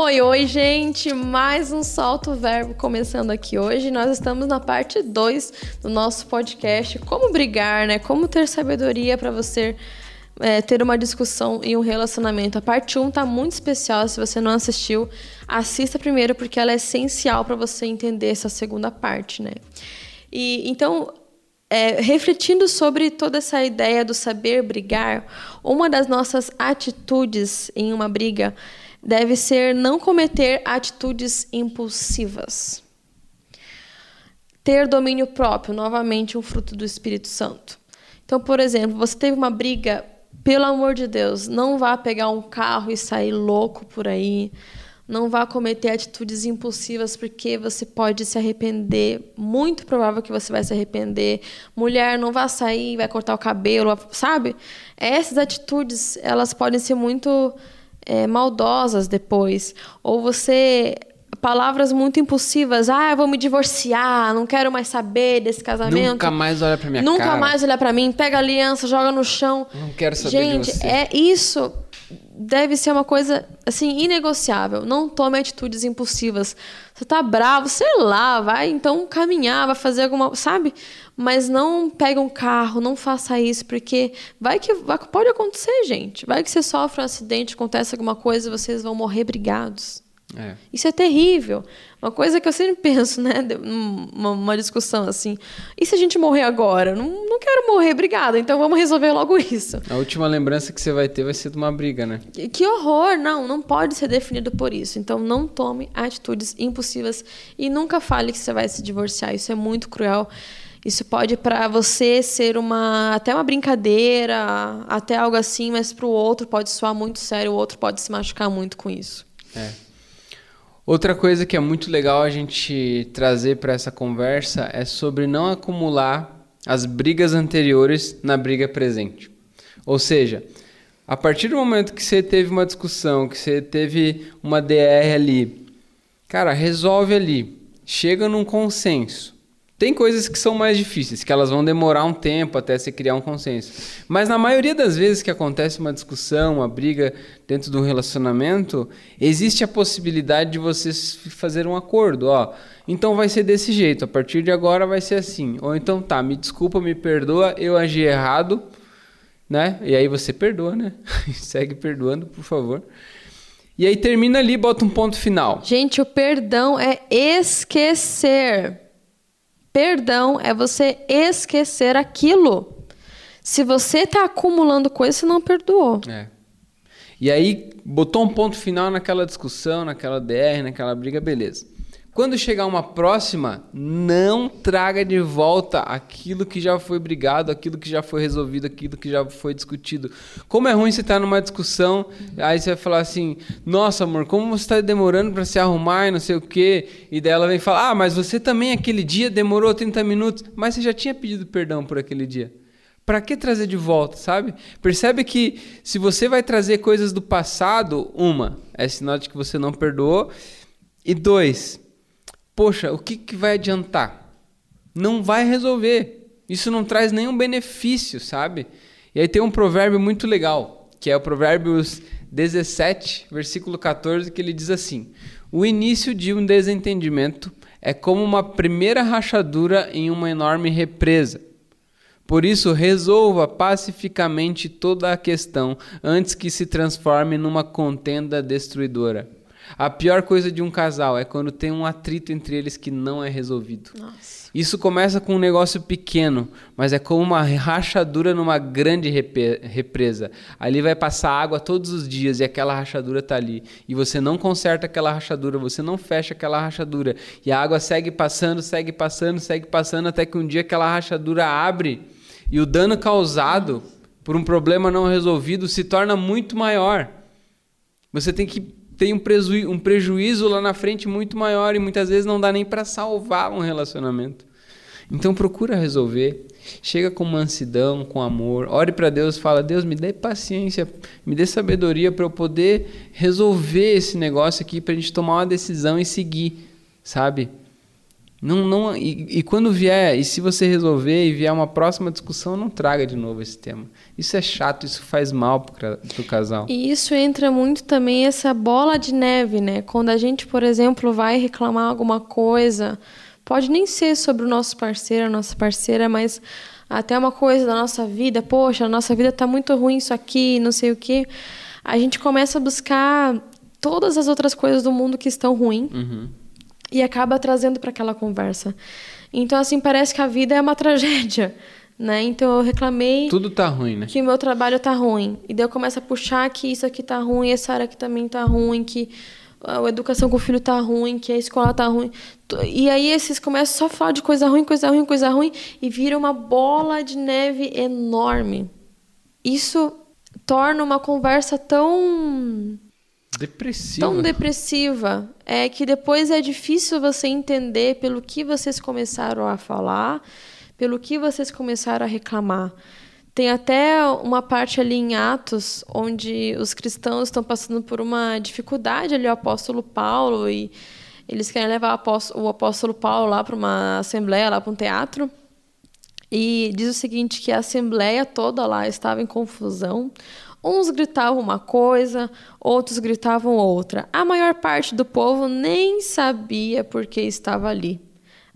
Oi, oi, gente! Mais um Solto Verbo começando aqui hoje. Nós estamos na parte 2 do nosso podcast Como Brigar, né? Como ter sabedoria para você é, ter uma discussão e um relacionamento. A parte 1 um tá muito especial. Se você não assistiu, assista primeiro, porque ela é essencial para você entender essa segunda parte, né? E então, é, refletindo sobre toda essa ideia do saber brigar, uma das nossas atitudes em uma briga deve ser não cometer atitudes impulsivas. Ter domínio próprio, novamente um fruto do Espírito Santo. Então, por exemplo, você teve uma briga, pelo amor de Deus, não vá pegar um carro e sair louco por aí. Não vá cometer atitudes impulsivas porque você pode se arrepender. Muito provável que você vai se arrepender. Mulher, não vá sair, vai cortar o cabelo, sabe? Essas atitudes, elas podem ser muito é, maldosas depois. Ou você. Palavras muito impulsivas. Ah, eu vou me divorciar, não quero mais saber desse casamento. Nunca mais olha pra minha Nunca cara. Nunca mais olha pra mim. Pega a aliança, joga no chão. Não quero saber Gente, de você. é isso deve ser uma coisa assim inegociável. Não tome atitudes impulsivas. Você tá bravo, sei lá, vai então caminhar, vai fazer alguma, sabe? Mas não pegue um carro, não faça isso, porque vai que vai, pode acontecer, gente. Vai que você sofre um acidente, acontece alguma coisa vocês vão morrer brigados. É. Isso é terrível. Uma coisa que eu sempre penso, né? Uma, uma, discussão assim. E se a gente morrer agora? Não, não quero morrer, obrigada. Então vamos resolver logo isso. A última lembrança que você vai ter vai ser de uma briga, né? Que, que horror! Não, não pode ser definido por isso. Então não tome atitudes impulsivas e nunca fale que você vai se divorciar. Isso é muito cruel. Isso pode para você ser uma até uma brincadeira, até algo assim, mas para o outro pode soar muito sério, o outro pode se machucar muito com isso. É. Outra coisa que é muito legal a gente trazer para essa conversa é sobre não acumular as brigas anteriores na briga presente. Ou seja, a partir do momento que você teve uma discussão, que você teve uma DR ali, cara, resolve ali, chega num consenso. Tem coisas que são mais difíceis, que elas vão demorar um tempo até se criar um consenso. Mas na maioria das vezes que acontece uma discussão, uma briga dentro de um relacionamento, existe a possibilidade de vocês fazer um acordo, ó. Então vai ser desse jeito, a partir de agora vai ser assim. Ou então tá, me desculpa, me perdoa, eu agi errado, né? E aí você perdoa, né? Segue perdoando, por favor. E aí termina ali, bota um ponto final. Gente, o perdão é esquecer. Perdão é você esquecer aquilo. Se você está acumulando coisa, você não perdoou. É. E aí, botou um ponto final naquela discussão, naquela DR, naquela briga, beleza. Quando chegar uma próxima, não traga de volta aquilo que já foi brigado, aquilo que já foi resolvido, aquilo que já foi discutido. Como é ruim você estar tá numa discussão, aí você vai falar assim: Nossa, amor, como você está demorando para se arrumar e não sei o quê. E daí ela vem falar: Ah, mas você também aquele dia demorou 30 minutos, mas você já tinha pedido perdão por aquele dia. Para que trazer de volta, sabe? Percebe que se você vai trazer coisas do passado, uma, é sinal de que você não perdoou. E dois, poxa, o que, que vai adiantar? Não vai resolver. Isso não traz nenhum benefício, sabe? E aí tem um provérbio muito legal, que é o Provérbios 17, versículo 14, que ele diz assim: O início de um desentendimento é como uma primeira rachadura em uma enorme represa. Por isso, resolva pacificamente toda a questão antes que se transforme numa contenda destruidora. A pior coisa de um casal é quando tem um atrito entre eles que não é resolvido. Nossa. Isso começa com um negócio pequeno, mas é como uma rachadura numa grande represa. Ali vai passar água todos os dias e aquela rachadura está ali. E você não conserta aquela rachadura, você não fecha aquela rachadura. E a água segue passando, segue passando, segue passando, até que um dia aquela rachadura abre e o dano causado por um problema não resolvido se torna muito maior. Você tem que tem um, preju um prejuízo lá na frente muito maior e muitas vezes não dá nem para salvar um relacionamento. Então procura resolver, chega com mansidão, com amor, ore para Deus, fala: "Deus, me dê paciência, me dê sabedoria para eu poder resolver esse negócio aqui para a gente tomar uma decisão e seguir", sabe? Não, não, e, e, quando vier, e se você resolver e vier uma próxima discussão, não traga de novo esse tema. Isso é chato, isso faz mal pro, pro casal. E isso entra muito também essa bola de neve, né? Quando a gente, por exemplo, vai reclamar alguma coisa, pode nem ser sobre o nosso parceiro, a nossa parceira, mas até uma coisa da nossa vida, poxa, a nossa vida tá muito ruim isso aqui, não sei o quê. A gente começa a buscar todas as outras coisas do mundo que estão ruins. Uhum e acaba trazendo para aquela conversa. Então, assim, parece que a vida é uma tragédia, né? Então, eu reclamei... Tudo tá ruim, né? Que o meu trabalho tá ruim. E daí eu começo a puxar que isso aqui tá ruim, essa área aqui também tá ruim, que a educação com o filho tá ruim, que a escola tá ruim. E aí esses começam só a falar de coisa ruim, coisa ruim, coisa ruim, e vira uma bola de neve enorme. Isso torna uma conversa tão Depressiva. Tão depressiva. É que depois é difícil você entender pelo que vocês começaram a falar, pelo que vocês começaram a reclamar. Tem até uma parte ali em Atos onde os cristãos estão passando por uma dificuldade ali, o apóstolo Paulo, e eles querem levar o apóstolo, Paulo lá para uma assembleia, lá para um teatro. E diz o seguinte, que a assembleia toda lá estava em confusão. Uns gritavam uma coisa, outros gritavam outra. A maior parte do povo nem sabia por que estava ali.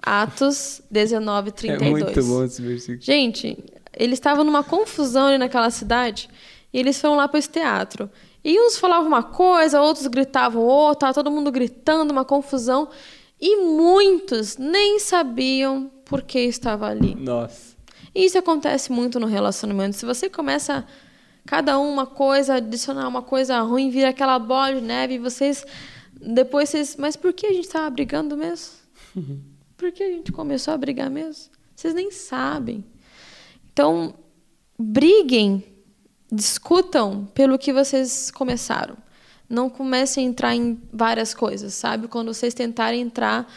Atos 19, 32. É muito bom esse versículo. Gente, eles estavam numa confusão ali naquela cidade e eles foram lá para esse teatro. E uns falavam uma coisa, outros gritavam outra, todo mundo gritando, uma confusão. E muitos nem sabiam por que estava ali. Nossa. E isso acontece muito no relacionamento. Se você começa cada um uma coisa, adicionar uma coisa ruim, vira aquela bola de neve e vocês depois vocês, mas por que a gente estava brigando mesmo? Por que a gente começou a brigar mesmo? Vocês nem sabem. Então, briguem, discutam pelo que vocês começaram. Não comecem a entrar em várias coisas, sabe? Quando vocês tentarem entrar,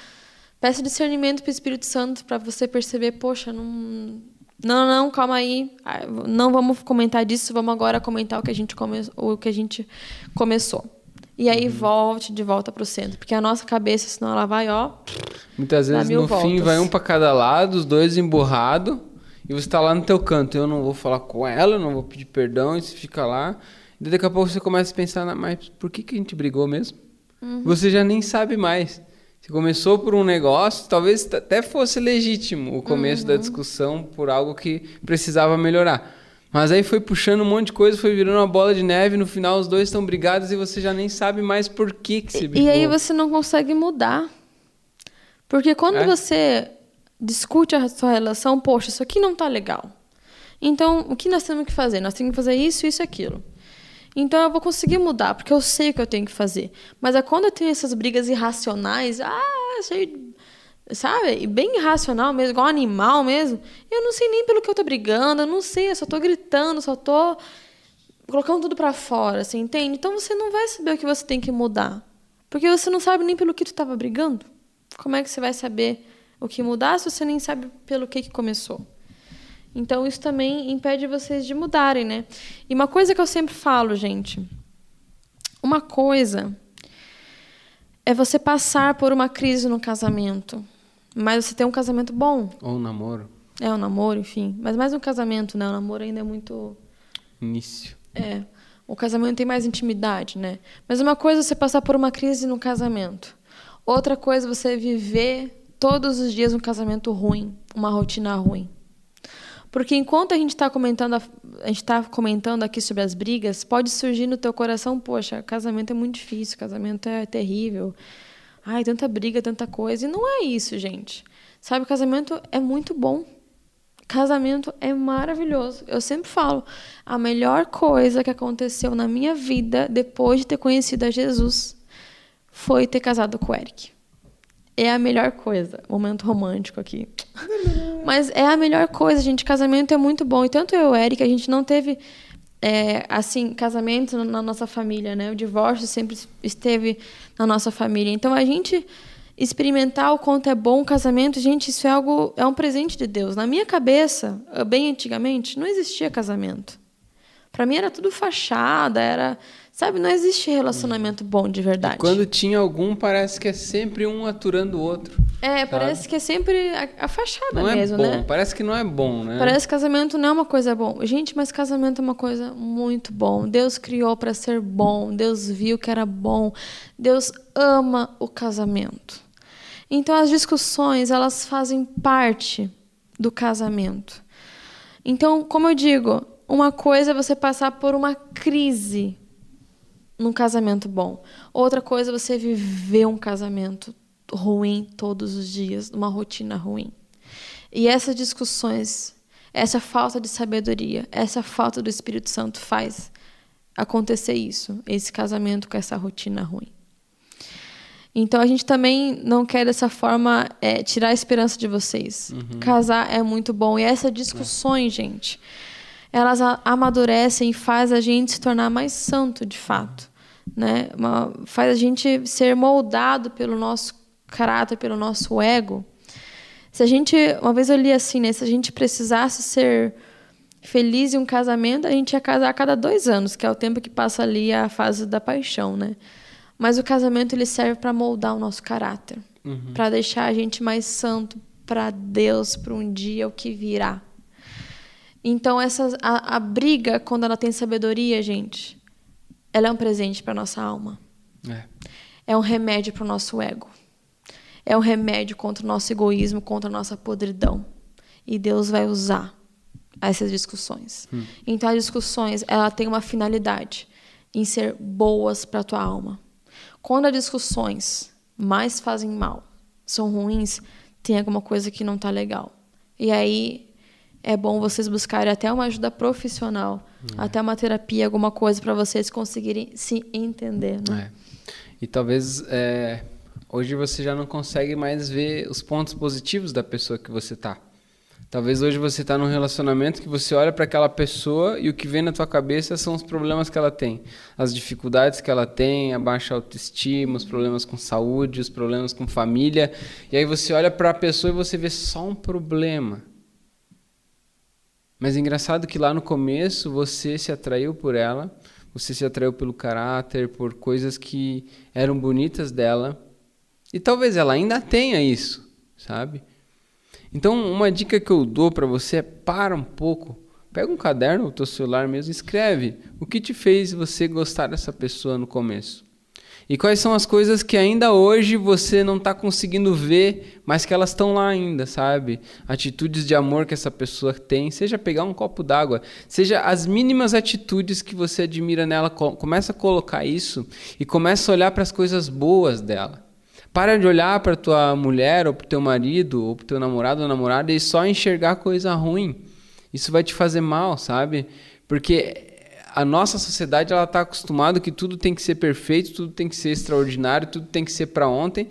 peça discernimento para o Espírito Santo para você perceber, poxa, não não, não, calma aí. Ah, não vamos comentar disso, vamos agora comentar o que a gente, come... o que a gente começou. E aí uhum. volte de volta para o centro. Porque a nossa cabeça, senão ela vai, ó. Muitas vezes no voltas. fim vai um para cada lado, os dois emburrados, e você está lá no teu canto. Eu não vou falar com ela, não vou pedir perdão, e você fica lá. E daqui a pouco você começa a pensar, mas por que, que a gente brigou mesmo? Uhum. Você já nem sabe mais. Você começou por um negócio, talvez até fosse legítimo o começo uhum. da discussão por algo que precisava melhorar. Mas aí foi puxando um monte de coisa, foi virando uma bola de neve, no final os dois estão brigados e você já nem sabe mais por que, que se brigou. E aí você não consegue mudar. Porque quando é? você discute a sua relação, poxa, isso aqui não está legal. Então, o que nós temos que fazer? Nós temos que fazer isso, isso e aquilo. Então eu vou conseguir mudar, porque eu sei o que eu tenho que fazer. Mas é quando eu tenho essas brigas irracionais, ah, sei, sabe? E bem irracional mesmo, igual animal mesmo. Eu não sei nem pelo que eu tô brigando, eu não sei, eu só tô gritando, só tô colocando tudo para fora, você entende? Então você não vai saber o que você tem que mudar. Porque você não sabe nem pelo que tu estava brigando. Como é que você vai saber o que mudar se você nem sabe pelo que, que começou? Então isso também impede vocês de mudarem, né? E uma coisa que eu sempre falo, gente, uma coisa é você passar por uma crise no casamento, mas você tem um casamento bom. Ou um namoro. É, um namoro, enfim. Mas mais um casamento, né? O namoro ainda é muito. Início. É. O casamento tem mais intimidade, né? Mas uma coisa é você passar por uma crise no casamento. Outra coisa é você viver todos os dias um casamento ruim, uma rotina ruim. Porque enquanto a gente está comentando, a gente tá comentando aqui sobre as brigas, pode surgir no teu coração, poxa, casamento é muito difícil, casamento é terrível. Ai, tanta briga, tanta coisa. E não é isso, gente. Sabe, casamento é muito bom. Casamento é maravilhoso. Eu sempre falo, a melhor coisa que aconteceu na minha vida depois de ter conhecido a Jesus foi ter casado com o Eric é a melhor coisa. Momento romântico aqui. Mas é a melhor coisa, gente. Casamento é muito bom. E tanto eu e Eric, a gente não teve, é, assim, casamento na nossa família, né? O divórcio sempre esteve na nossa família. Então, a gente experimentar o quanto é bom o casamento, gente, isso é algo, é um presente de Deus. Na minha cabeça, bem antigamente, não existia casamento. Para mim era tudo fachada, era, sabe, não existe relacionamento bom de verdade. E quando tinha algum, parece que é sempre um aturando o outro. É, sabe? parece que é sempre a, a fachada não mesmo, é bom, né? Parece que não é bom, né? Parece que casamento não é uma coisa bom. Gente, mas casamento é uma coisa muito bom. Deus criou para ser bom. Deus viu que era bom. Deus ama o casamento. Então as discussões, elas fazem parte do casamento. Então, como eu digo, uma coisa é você passar por uma crise num casamento bom. Outra coisa é você viver um casamento ruim todos os dias, uma rotina ruim. E essas discussões, essa falta de sabedoria, essa falta do Espírito Santo faz acontecer isso, esse casamento com essa rotina ruim. Então a gente também não quer dessa forma é, tirar a esperança de vocês. Uhum. Casar é muito bom e essas discussões, é. gente, elas amadurecem e faz a gente se tornar mais santo de fato, né? Uma, faz a gente ser moldado pelo nosso caráter, pelo nosso ego. Se a gente, uma vez eu li assim, né? Se a gente precisasse ser feliz em um casamento, a gente ia casar a cada dois anos, que é o tempo que passa ali a fase da paixão, né? Mas o casamento ele serve para moldar o nosso caráter, uhum. para deixar a gente mais santo para Deus, para um dia o que virá. Então essa a, a, briga quando ela tem sabedoria, gente, ela é um presente para nossa alma. É. é um remédio para o nosso ego. É um remédio contra o nosso egoísmo, contra a nossa podridão. E Deus vai usar essas discussões. Hum. Então as discussões, ela tem uma finalidade em ser boas para a tua alma. Quando as discussões mais fazem mal, são ruins, tem alguma coisa que não está legal. E aí é bom vocês buscarem até uma ajuda profissional, é. até uma terapia, alguma coisa para vocês conseguirem se entender. Né? É. E talvez é, hoje você já não consegue mais ver os pontos positivos da pessoa que você está. Talvez hoje você está num relacionamento que você olha para aquela pessoa e o que vem na tua cabeça são os problemas que ela tem, as dificuldades que ela tem, a baixa autoestima, os problemas com saúde, os problemas com família. E aí você olha para a pessoa e você vê só um problema. Mas é engraçado que lá no começo você se atraiu por ela, você se atraiu pelo caráter, por coisas que eram bonitas dela. E talvez ela ainda tenha isso, sabe? Então, uma dica que eu dou para você é para um pouco, pega um caderno, o teu celular mesmo, escreve o que te fez você gostar dessa pessoa no começo. E quais são as coisas que ainda hoje você não está conseguindo ver, mas que elas estão lá ainda, sabe? Atitudes de amor que essa pessoa tem, seja pegar um copo d'água, seja as mínimas atitudes que você admira nela, começa a colocar isso e começa a olhar para as coisas boas dela. Para de olhar para tua mulher, ou para teu marido, ou para teu namorado ou namorada e só enxergar coisa ruim. Isso vai te fazer mal, sabe? Porque a nossa sociedade ela está acostumada que tudo tem que ser perfeito, tudo tem que ser extraordinário, tudo tem que ser para ontem.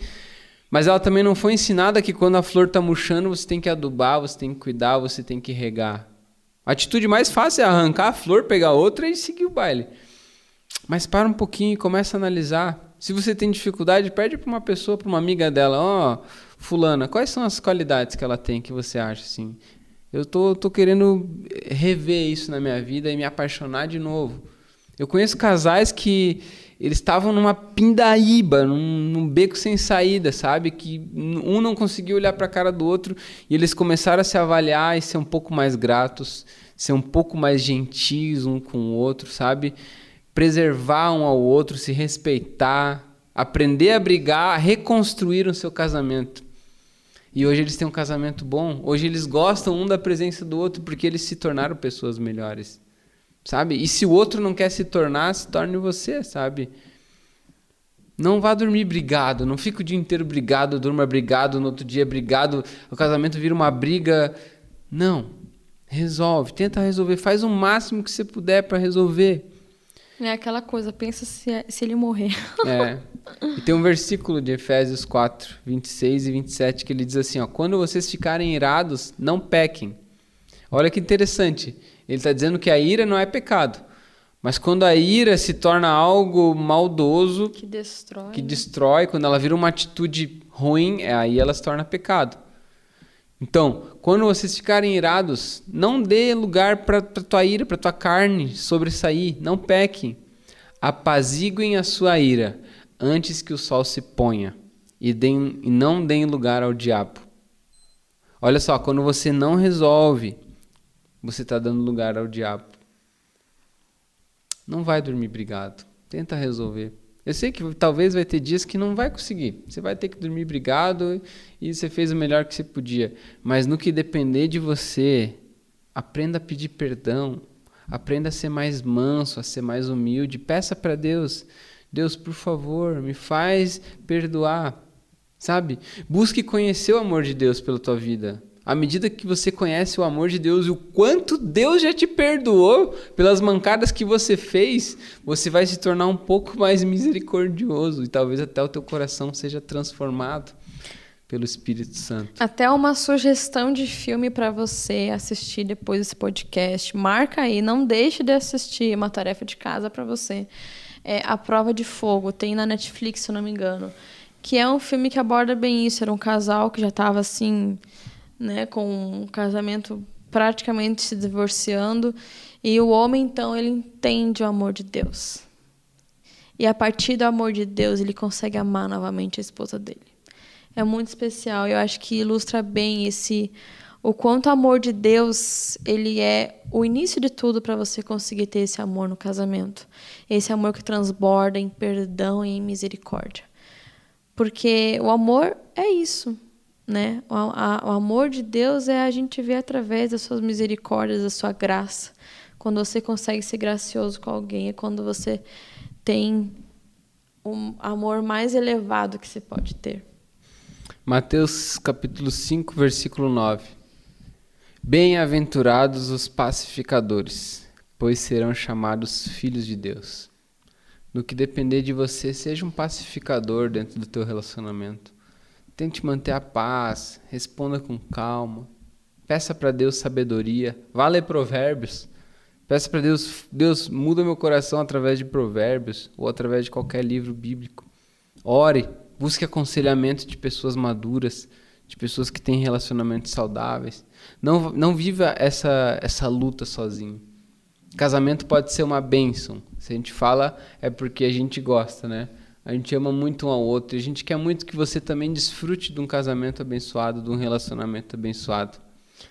Mas ela também não foi ensinada que quando a flor está murchando, você tem que adubar, você tem que cuidar, você tem que regar. A atitude mais fácil é arrancar a flor, pegar outra e seguir o baile. Mas para um pouquinho e começa a analisar. Se você tem dificuldade, pede para uma pessoa, para uma amiga dela, ó, oh, fulana, quais são as qualidades que ela tem que você acha assim? Eu tô, tô querendo rever isso na minha vida e me apaixonar de novo. Eu conheço casais que eles estavam numa pindaíba, num, num, beco sem saída, sabe? Que um não conseguia olhar para a cara do outro e eles começaram a se avaliar e ser um pouco mais gratos, ser um pouco mais gentis um com o outro, sabe? preservar um ao outro, se respeitar, aprender a brigar, reconstruir o seu casamento. E hoje eles têm um casamento bom. Hoje eles gostam um da presença do outro porque eles se tornaram pessoas melhores. Sabe? E se o outro não quer se tornar, se torne você, sabe? Não vá dormir brigado, não fique o dia inteiro brigado, durma brigado, no outro dia brigado, o casamento vira uma briga. Não. Resolve, tenta resolver, faz o máximo que você puder para resolver. É aquela coisa, pensa se, é, se ele morrer. É. E tem um versículo de Efésios 4, 26 e 27 que ele diz assim: ó, Quando vocês ficarem irados, não pequem. Olha que interessante. Ele está dizendo que a ira não é pecado. Mas quando a ira se torna algo maldoso, que destrói, que destrói quando ela vira uma atitude ruim, aí ela se torna pecado. Então, quando vocês ficarem irados, não dê lugar para tua ira, para tua carne sobressair. Não pequem. Apaziguem a sua ira antes que o sol se ponha e, deem, e não deem lugar ao diabo. Olha só, quando você não resolve, você está dando lugar ao diabo. Não vai dormir brigado. Tenta resolver. Eu sei que talvez vai ter dias que não vai conseguir. Você vai ter que dormir brigado e você fez o melhor que você podia. Mas no que depender de você, aprenda a pedir perdão. Aprenda a ser mais manso, a ser mais humilde. Peça para Deus: Deus, por favor, me faz perdoar. Sabe? Busque conhecer o amor de Deus pela tua vida à medida que você conhece o amor de Deus e o quanto Deus já te perdoou pelas mancadas que você fez, você vai se tornar um pouco mais misericordioso e talvez até o teu coração seja transformado pelo Espírito Santo. Até uma sugestão de filme para você assistir depois desse podcast. Marca aí, não deixe de assistir uma tarefa de casa para você. É A Prova de Fogo, tem na Netflix, se eu não me engano. Que é um filme que aborda bem isso. Era um casal que já estava assim né, com um casamento praticamente se divorciando, e o homem então ele entende o amor de Deus. E a partir do amor de Deus, ele consegue amar novamente a esposa dele. É muito especial, eu acho que ilustra bem esse o quanto o amor de Deus, ele é o início de tudo para você conseguir ter esse amor no casamento. Esse amor que transborda em perdão e em misericórdia. Porque o amor é isso né? O, a, o, amor de Deus é a gente ver através das suas misericórdias, da sua graça. Quando você consegue ser gracioso com alguém, é quando você tem um amor mais elevado que você pode ter. Mateus capítulo 5, versículo 9. Bem-aventurados os pacificadores, pois serão chamados filhos de Deus. No que depender de você, seja um pacificador dentro do teu relacionamento. Tente manter a paz, responda com calma. Peça para Deus sabedoria. Vá ler provérbios. Peça para Deus, Deus muda meu coração através de provérbios ou através de qualquer livro bíblico. Ore, busque aconselhamento de pessoas maduras, de pessoas que têm relacionamentos saudáveis. Não, não viva essa, essa luta sozinho. Casamento pode ser uma bênção. Se a gente fala, é porque a gente gosta, né? A gente ama muito um ao outro. E a gente quer muito que você também desfrute de um casamento abençoado, de um relacionamento abençoado.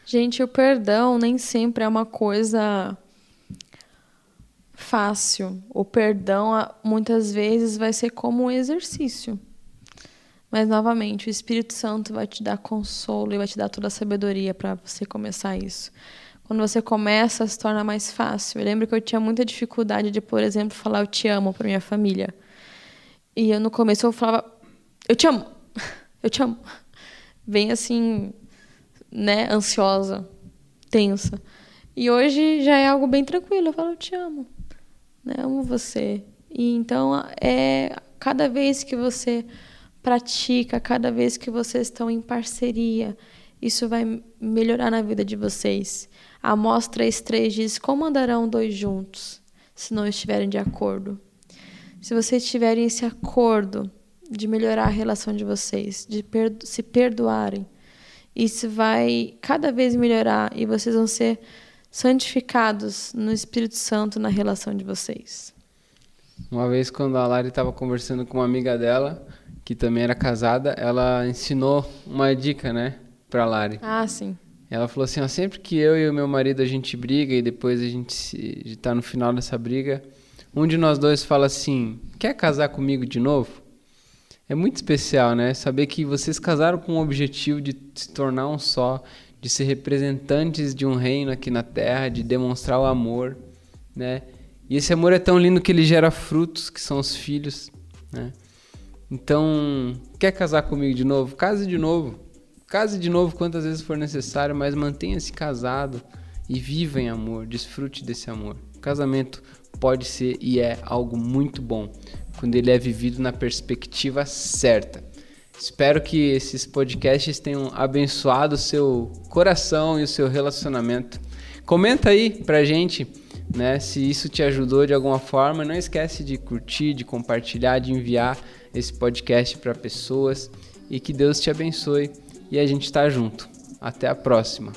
Gente, o perdão nem sempre é uma coisa fácil. O perdão muitas vezes vai ser como um exercício. Mas novamente, o Espírito Santo vai te dar consolo e vai te dar toda a sabedoria para você começar isso. Quando você começa, se torna mais fácil. Eu lembro que eu tinha muita dificuldade de, por exemplo, falar eu te amo para minha família. E eu no começo eu falava, eu te amo, eu te amo. Bem assim, né, ansiosa, tensa. E hoje já é algo bem tranquilo, eu falo, eu te amo, né, amo você. E então é cada vez que você pratica, cada vez que vocês estão em parceria, isso vai melhorar na vida de vocês. Amós 3,3 diz: Como andarão dois juntos se não estiverem de acordo? Se vocês tiverem esse acordo de melhorar a relação de vocês, de perdo se perdoarem, isso vai cada vez melhorar e vocês vão ser santificados no Espírito Santo na relação de vocês. Uma vez, quando a Lari estava conversando com uma amiga dela, que também era casada, ela ensinou uma dica, né, para Lari. Ah, sim. Ela falou assim: ó, sempre que eu e o meu marido a gente briga e depois a gente está no final dessa briga, um de nós dois fala assim: quer casar comigo de novo? É muito especial, né? Saber que vocês casaram com o objetivo de se tornar um só, de ser representantes de um reino aqui na terra, de demonstrar o amor, né? E esse amor é tão lindo que ele gera frutos, que são os filhos, né? Então, quer casar comigo de novo? Case de novo. Case de novo quantas vezes for necessário, mas mantenha-se casado e viva em amor, desfrute desse amor. casamento pode ser e é algo muito bom quando ele é vivido na perspectiva certa. Espero que esses podcasts tenham abençoado o seu coração e o seu relacionamento. Comenta aí pra gente, né, se isso te ajudou de alguma forma. Não esquece de curtir, de compartilhar, de enviar esse podcast para pessoas e que Deus te abençoe e a gente está junto. Até a próxima.